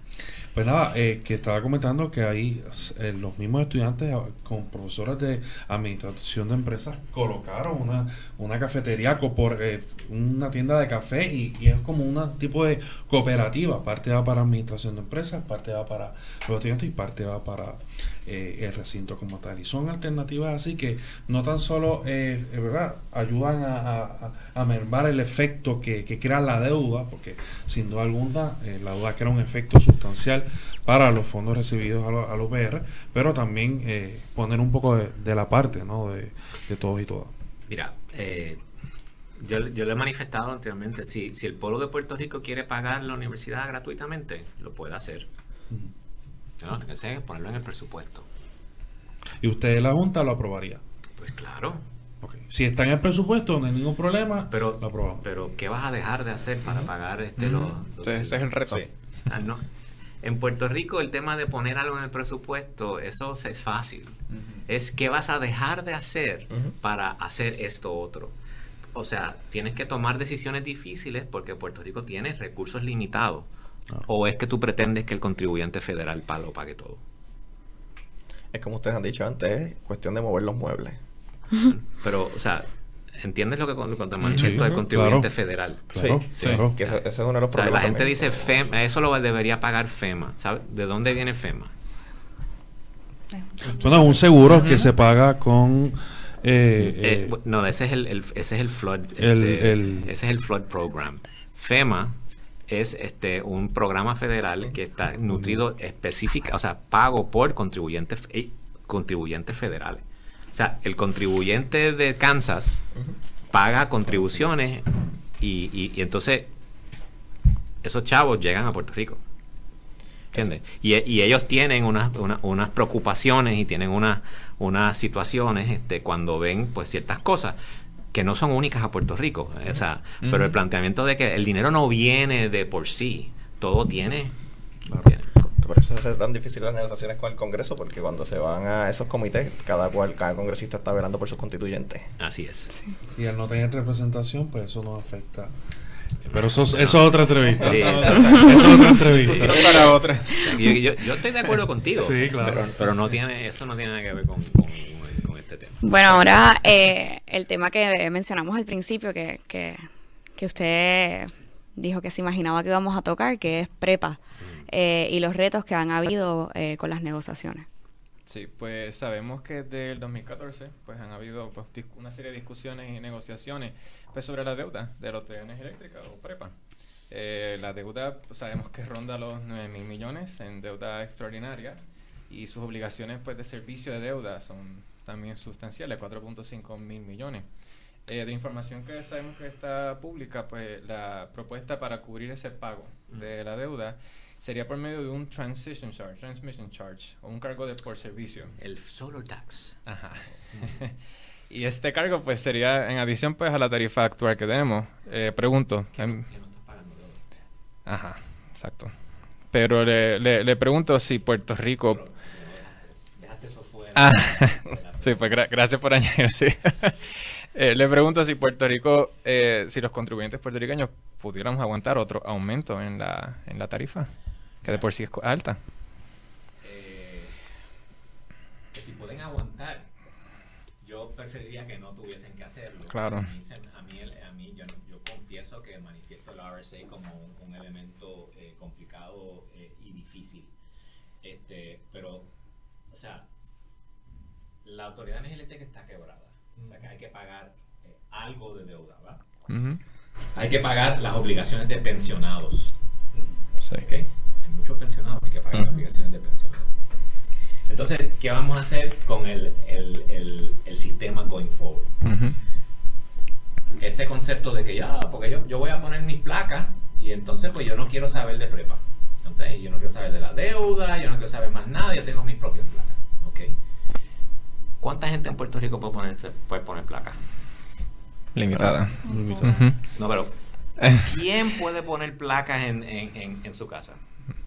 Pues nada, eh, que estaba comentando que ahí eh, los mismos estudiantes ah, con profesores de administración de empresas colocaron una, una cafetería, por, eh, una tienda de café y, y es como un tipo de cooperativa. Parte va para administración de empresas, parte va para los estudiantes y parte va para eh, el recinto como tal. Y son alternativas así que no tan solo eh, ¿verdad? ayudan a, a, mermar el efecto que, crea la deuda, porque sin duda alguna eh, la deuda crea un efecto sustancial para los fondos recibidos al, UPR, pero también poner un poco de, la parte ¿no? de, todos y todas. Mira, yo, yo, lo he manifestado anteriormente, si, si el pueblo de Puerto Rico quiere pagar la universidad gratuitamente, lo puede hacer. No, tiene que ponerlo en el presupuesto. ¿Y usted la Junta lo aprobaría? Pues claro. Si está en el presupuesto, no hay ningún problema, pero, lo aprobamos. Pero, ¿qué vas a dejar de hacer para pagar este los, Ese es el reto. Ah, no. En Puerto Rico, el tema de poner algo en el presupuesto, eso es fácil. Es qué vas a dejar de hacer para hacer esto otro. O sea, tienes que tomar decisiones difíciles porque Puerto Rico tiene recursos limitados. ¿O es que tú pretendes que el contribuyente federal lo pague todo? Es como ustedes han dicho antes, es cuestión de mover los muebles. Pero, o sea, ¿entiendes lo que cuando el manifiesto del contribuyente federal? sí, sí. Que eso, es uno de los problemas. la gente dice FEMA, eso lo debería pagar FEMA. ¿Sabes? ¿De dónde viene FEMA? Bueno, un seguro que se paga con eh, eh, eh, no, ese es el, ese es el flood este, ese es el flood program. FEMA es este un programa federal que está nutrido específica, o sea, pago por contribuyentes eh, contribuyentes federales. O sea, el contribuyente de Kansas paga contribuciones y, y, entonces esos chavos llegan a Puerto Rico. ¿Entiendes? Y, y, ellos tienen unas, unas preocupaciones y tienen unas, unas situaciones este, cuando ven pues ciertas cosas que no son únicas a Puerto Rico. O sea, pero el planteamiento de que el dinero no viene de por sí, todo tiene. Por eso es tan difícil las negociaciones con el Congreso, porque cuando se van a esos comités, cada cual, cada congresista está velando por sus constituyentes. Así es. Si él no tiene representación, pues eso no afecta. Pero eso, eso es otra entrevista. Sí, eso, es otra entrevista. Eso para otra. Yo, yo, estoy de acuerdo contigo. Sí, claro. Pero, no tiene, eso no tiene nada que ver con este bueno, ahora eh, el tema que mencionamos al principio, que, que, usted dijo que se imaginaba que íbamos a tocar, que es prepa, eh, y los retos que han habido eh, con las negociaciones. Sí, pues sabemos que desde el 2014 pues han habido pues, una serie de discusiones y negociaciones pues, sobre la deuda de los trenes eléctricas o prepa. la deuda pues, sabemos que ronda los 9 mil millones en deuda extraordinaria y sus obligaciones pues, de servicio de deuda son también sustanciales, 4.5 mil millones. Eh, de información que sabemos que está pública, pues la propuesta para cubrir ese pago de la deuda sería por medio de un transition charge, transmission charge, o un cargo de por servicio. El solar tax. Ajá. y este cargo, pues, sería en adición, pues, a la tarifa actual que tenemos. Eh, pregunto. Em, Ajá, exacto. Pero le, le, pregunto si Puerto Rico... eso fuera. Ah, Sí, pues gracias por añadir, sí. Eh, le pregunto si Puerto Rico, eh, si los contribuyentes puertorriqueños pudiéramos aguantar otro aumento en la, en la tarifa, que de por sí es alta. Eh, que si pueden aguantar, yo preferiría que no tuviesen que hacerlo. Claro. A mí, a mí, yo, yo, confieso que manifiesto el RSA como un, elemento complicado y difícil. Este, pero, la autoridad energética está quebrada. O sea que hay que pagar eh, algo de deuda, ¿verdad? Hay que pagar las obligaciones de pensionados. Sí. ¿Okay? Hay muchos pensionados que hay que pagar las obligaciones de pensionados. Entonces, ¿qué vamos a hacer con el, el, el, sistema going forward? Este concepto de que ya, porque yo, yo voy a poner mis placas y entonces pues yo no quiero saber de prepa. Entonces, yo no quiero saber de la deuda, yo no quiero saber más nada, yo tengo mis propias placas. ¿okay? ¿Cuánta gente en Puerto Rico puede poner, puede poner placa? Limitada. No, pero ¿quién puede poner placas en, en, en, su casa?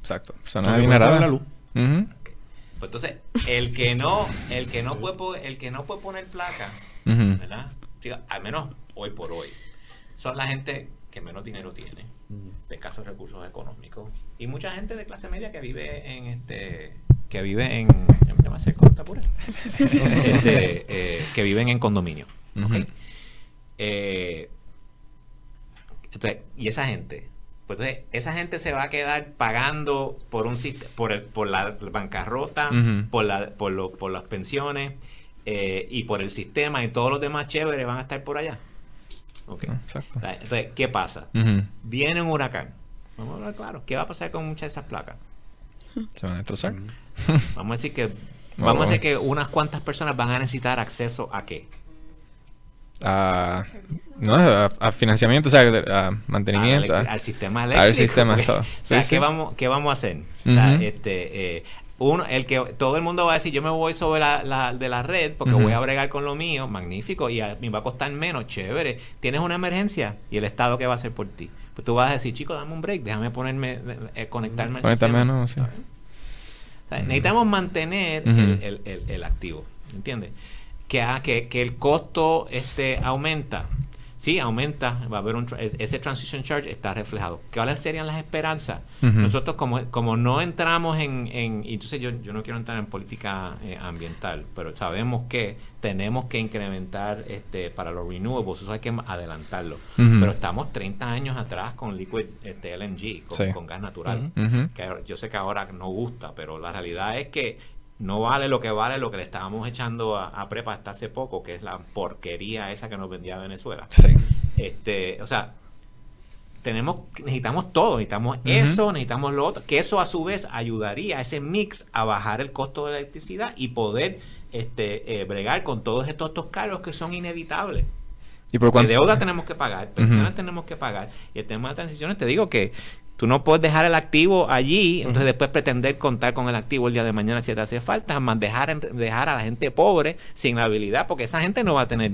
Exacto. Personas adineradas. la luz. Ujú. Pues entonces, el que no, el que no puede el que no puede poner placa, Ujú. ¿verdad? Digo, al menos hoy por hoy, son la gente que menos dinero tiene, de escasos recursos económicos, y mucha gente de clase media que vive en este que vive en apura. Este, eh, que viven en condominio. ¿ok? Ujú. Eh, entonces, y esa gente, pues entonces, esa gente se va a quedar pagando por un por el, por la bancarrota, por la, por, lo- por las pensiones eh, y por el sistema y todos los demás chéveres van a estar por allá. Ok. Exacto. Entonces, ¿qué pasa? Viene un huracán. Vamos a hablar claro. ¿Qué va a pasar con muchas de esas placas? Se van a destrozar. Vamos a decir que No, vamos a decir que unas cuantas personas van a necesitar acceso a qué? A, no, a, a financiamiento, o sea, a mantenimiento. al, a- al sistema al eléctrico. sistema, porque, so- o sea, sí, ¿qué, sí. Vamos, ¿qué vamos a hacer? O sea, este, eh, uno, el que todo el mundo va a decir, yo me voy sobre la, la- de la red porque voy a bregar con lo mío, magnífico, y a mí va a costar menos, chévere. Tienes una emergencia y el Estado, ¿qué va a hacer por ti? Pues tú vas a decir, chico, dame un break, déjame ponerme, eh, conectarme al Conectarme, sistema. no, sí. ¿Está bien? O sea, necesitamos mantener el, el- el- el activo, ¿entiendes? Que, ha- que, que el costo este aumenta. Sí, aumenta, va a haber un tra- ese transition charge está reflejado. ¿Cuáles serían las esperanzas? Nosotros como, como no entramos en, en y entonces yo, yo no quiero entrar en política eh, ambiental, pero sabemos que tenemos que incrementar este para los renewables, eso hay que adelantarlo. Pero estamos 30 años atrás con liquid este, LNG, con, Sí. con gas natural que yo sé que ahora no gusta, pero la realidad es que no vale lo que vale lo que le estábamos echando a, a prepa hasta hace poco, que es la porquería esa que nos vendía Venezuela. Sí. Este, o sea, tenemos, necesitamos todo, necesitamos eso, necesitamos lo otro, que eso a su vez ayudaría a ese mix a bajar el costo de la electricidad y poder este, eh, bregar con todos estos, estos cargos que son inevitables. ¿Y por De cuánto? deuda tenemos que pagar, pensiones tenemos que pagar. Y el tema de transiciones, te digo que tú no puedes dejar el activo allí, entonces después pretender contar con el activo el día de mañana si te hace falta, más dejar, dejar a la gente pobre sin la habilidad, porque esa gente no va a tener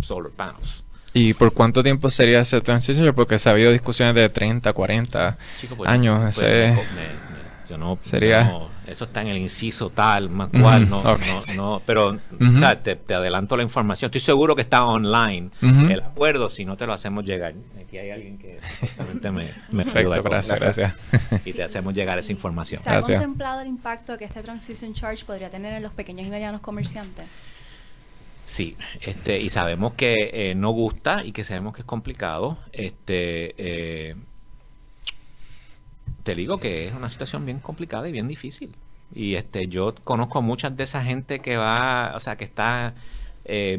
solar panels. ¿Y por cuánto tiempo sería ese transition? Porque se ha habido discusiones de 30, 40 Chico, pues, años. pues, ese- me- me- yo no, Sería- no- eso está en el inciso tal, más cual, no, no, no, pero o sea, te, te adelanto la información. Estoy seguro que está online el acuerdo, si no te lo hacemos llegar. Aquí hay alguien que supuestamente me, me Perfecto, ayuda gracias, gracias. y te hacemos llegar esa información. ¿Se ha Gracias. contemplado el impacto que este transition charge podría tener en los pequeños y medianos comerciantes? Sí, este, y sabemos que eh, no gusta y que sabemos que es complicado. Este, eh, te digo que es una situación bien complicada y bien difícil. Y este, yo conozco a muchas de esa gente que va, o sea, que está, eh,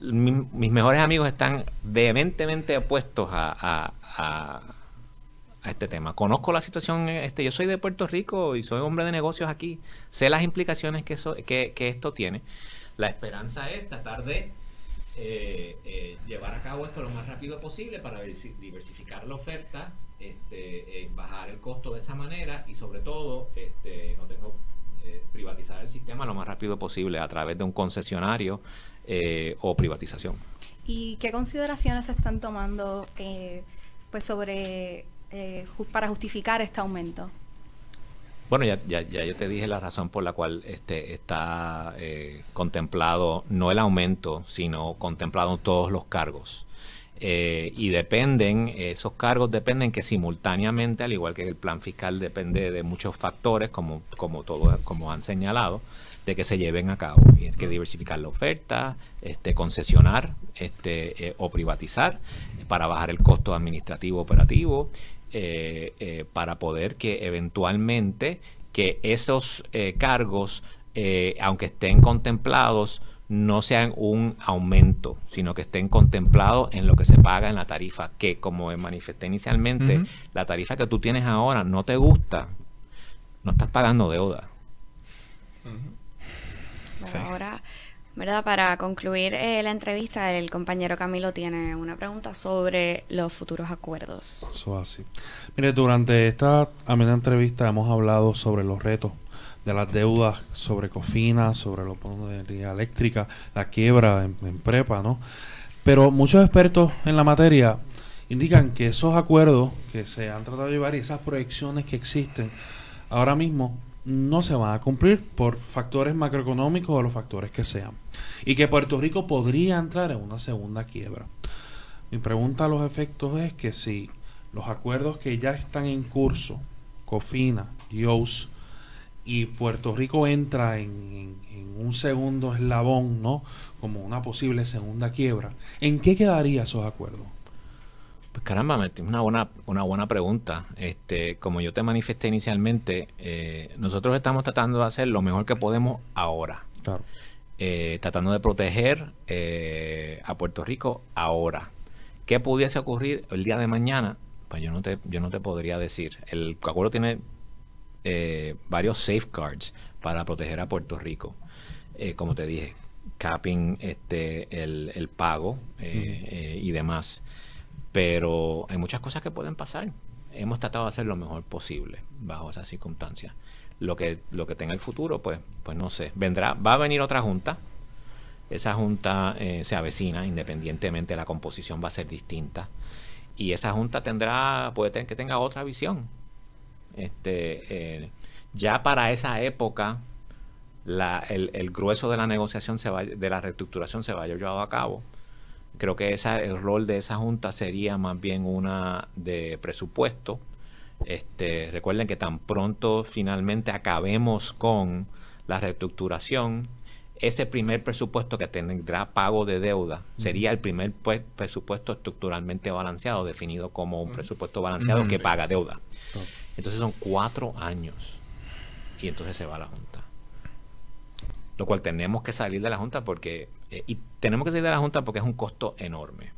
mis mejores amigos están vehementemente opuestos a, a- a- este tema. Conozco la situación, este, yo soy de Puerto Rico y soy hombre de negocios aquí. Sé las implicaciones que, eso, que, que esto tiene. La esperanza es tratar de eh, eh, llevar a cabo esto lo más rápido posible para diversi- diversificar la oferta, este, eh, bajar el costo de esa manera y sobre todo, este, no tengo eh, privatizar el sistema lo más rápido posible a través de un concesionario eh, o privatización. ¿Y qué consideraciones se están tomando eh, pues sobre eh, para justificar este aumento? Bueno, ya, ya, ya yo te dije la razón por la cual este está eh, contemplado, no el aumento, sino contemplado todos los cargos. Eh, y dependen, esos cargos dependen que simultáneamente, al igual que el plan fiscal depende de muchos factores, como, como, todo, como han señalado, de que se lleven a cabo. Y hay que diversificar la oferta, este, concesionar este, eh, o privatizar para bajar el costo administrativo operativo, eh, para poder que eventualmente que esos cargos, aunque estén contemplados, no sean un aumento, sino que estén contemplados en lo que se paga en la tarifa, que como manifesté inicialmente, la tarifa que tú tienes ahora no te gusta, no estás pagando deuda. Sí. Ahora, ¿verdad? Para concluir eh, la entrevista, el compañero Camilo tiene una pregunta sobre los futuros acuerdos. Eso es así. Mire, durante esta amena entrevista hemos hablado sobre los retos de las deudas, sobre Cofina, sobre la energía eléctrica, la quiebra en, prepa, ¿no? Pero muchos expertos en la materia indican que esos acuerdos que se han tratado de llevar y esas proyecciones que existen ahora mismo no se van a cumplir por factores macroeconómicos o los factores que sean. Y que Puerto Rico podría entrar en una segunda quiebra. Mi pregunta a los efectos es que si los acuerdos que ya están en curso, COFINA, YOS, y Puerto Rico entra en, un segundo eslabón, ¿no? Como una posible segunda quiebra, ¿en qué quedaría esos acuerdos? Pues caramba, es una buena, una buena pregunta. Este, como yo te manifesté inicialmente, eh, nosotros estamos tratando de hacer lo mejor que podemos ahora. Claro. Eh, tratando de proteger eh, a Puerto Rico ahora. ¿Qué pudiese ocurrir el día de mañana? Pues yo no te, yo no te podría decir. El acuerdo tiene varios safeguards para proteger a Puerto Rico. como te dije, capping este, el, el pago y demás pero hay muchas cosas que pueden pasar. Hemos tratado de hacer lo mejor posible bajo esas circunstancias. Lo que, lo que tenga el futuro, pues, pues no sé. Vendrá, va a venir otra junta. Esa junta eh, se avecina, independientemente la composición va a ser distinta. Y esa junta tendrá, puede tener que tenga otra visión. Este, eh, ya para esa época, el, grueso de la negociación de la reestructuración se va a llevar a cabo Creo que el rol de esa junta sería más bien una de presupuesto. Este, recuerden que tan pronto finalmente acabemos con la reestructuración, ese primer presupuesto que tendrá pago de deuda sería el primer pues, presupuesto estructuralmente balanceado, definido como un presupuesto balanceado que paga deuda. Entonces son cuatro años y entonces se va a la Junta. Lo cual tenemos que salir de la Junta porque eh, y tenemos que salir de la Junta porque es un costo enorme.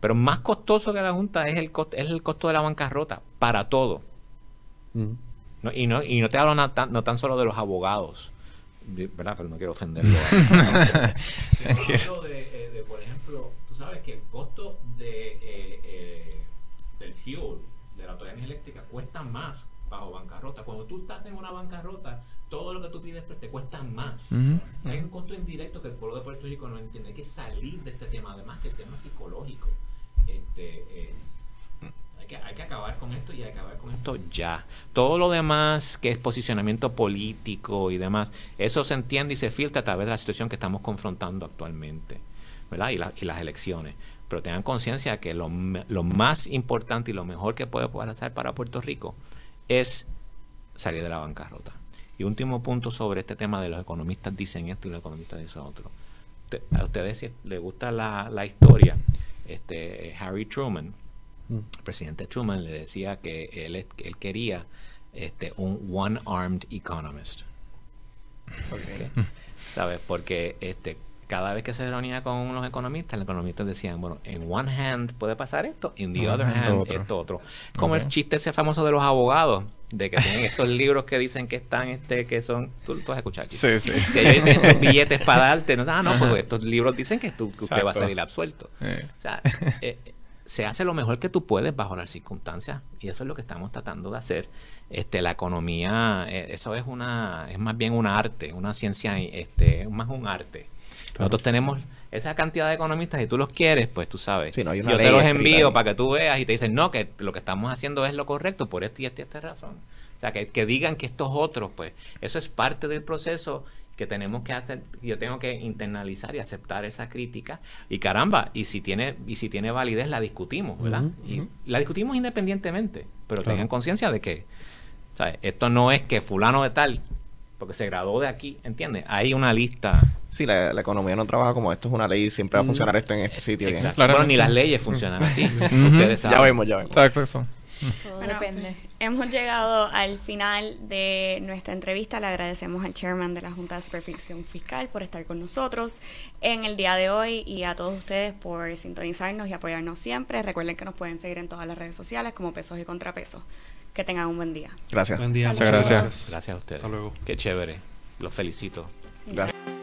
Pero más costoso que la Junta es el costo, es el costo de la bancarrota para todo. y, no, y no te hablo no tan, no tan solo de los abogados, ¿verdad? Pero no quiero ofenderlo. hablo de, de, por ejemplo, tú sabes que el costo de, eh, eh, del fuel, de la autoridad eléctrica, cuesta más bajo bancarrota. Cuando tú estás en una bancarrota, todo lo que tú pides te cuesta más. Hay un costo indirecto que el pueblo de Puerto Rico no entiende. Hay que salir de este tema, además que el tema psicológico. Este, eh, hay, que, hay que acabar con esto y acabar con esto ya. Todo lo demás que es posicionamiento político y demás, eso se entiende y se filtra a través de la situación que estamos confrontando actualmente, ¿verdad? Y, y las elecciones. Pero tengan conciencia que lo, lo, más importante y lo mejor que puede pasar para Puerto Rico es salir de la bancarrota. Y último punto sobre este tema de los economistas dicen esto y los economistas dicen otro. A ustedes si les gusta la, la historia, este Harry Truman, mm. el presidente Truman le decía que él, él quería este, un one-armed economist. ¿Sabes? Porque este, cada vez que se reunía con los economistas, los economistas decían, bueno, en one hand puede pasar esto, en the other hand esto otro. Como el chiste ese famoso de los abogados, de que tienen estos libros que dicen que están, este, que son, tú, tú vas a escuchar aquí. Sí, sí. Que hay estos billetes para darte, no, ah, no, pues estos libros dicen que, tú, que usted va a salir absuelto. O sea, eh, se hace lo mejor que tú puedes bajo las circunstancias y eso es lo que estamos tratando de hacer. Este, la economía, eh, eso es una, es más bien un arte, una ciencia, este, más un arte. Nosotros tenemos esa cantidad de economistas y tú los quieres, pues tú sabes. yo te los envío para que tú veas y te dicen, no, que lo que estamos haciendo es lo correcto por esta y esta, y esta razón. O sea, que, que digan que estos otros, pues eso es parte del proceso que tenemos que hacer, yo tengo que internalizar y aceptar esa crítica y caramba, y si tiene y si tiene validez la discutimos, ¿verdad? Y la discutimos independientemente, pero tengan conciencia de que ¿sabes? esto no es que fulano de tal porque se graduó de aquí, ¿entiendes? Hay una lista. Sí, la, economía no trabaja como esto es una ley, siempre va a funcionar esto en este sitio. Exacto. Bueno, ni las leyes funcionan así. Ya vemos, ya vemos. Exacto, eso. Bueno, depende. Hemos llegado al final de nuestra entrevista. Le agradecemos al chairman de la Junta de Supervisión Fiscal por estar con nosotros en el día de hoy y a todos ustedes por sintonizarnos y apoyarnos siempre. Recuerden que nos pueden seguir en todas las redes sociales como Pesos y Contrapesos. Que tengan un buen día. Gracias. Buen día. Muchas gracias. Gracias a ustedes. Hasta luego. Qué chévere. Los felicito. Gracias.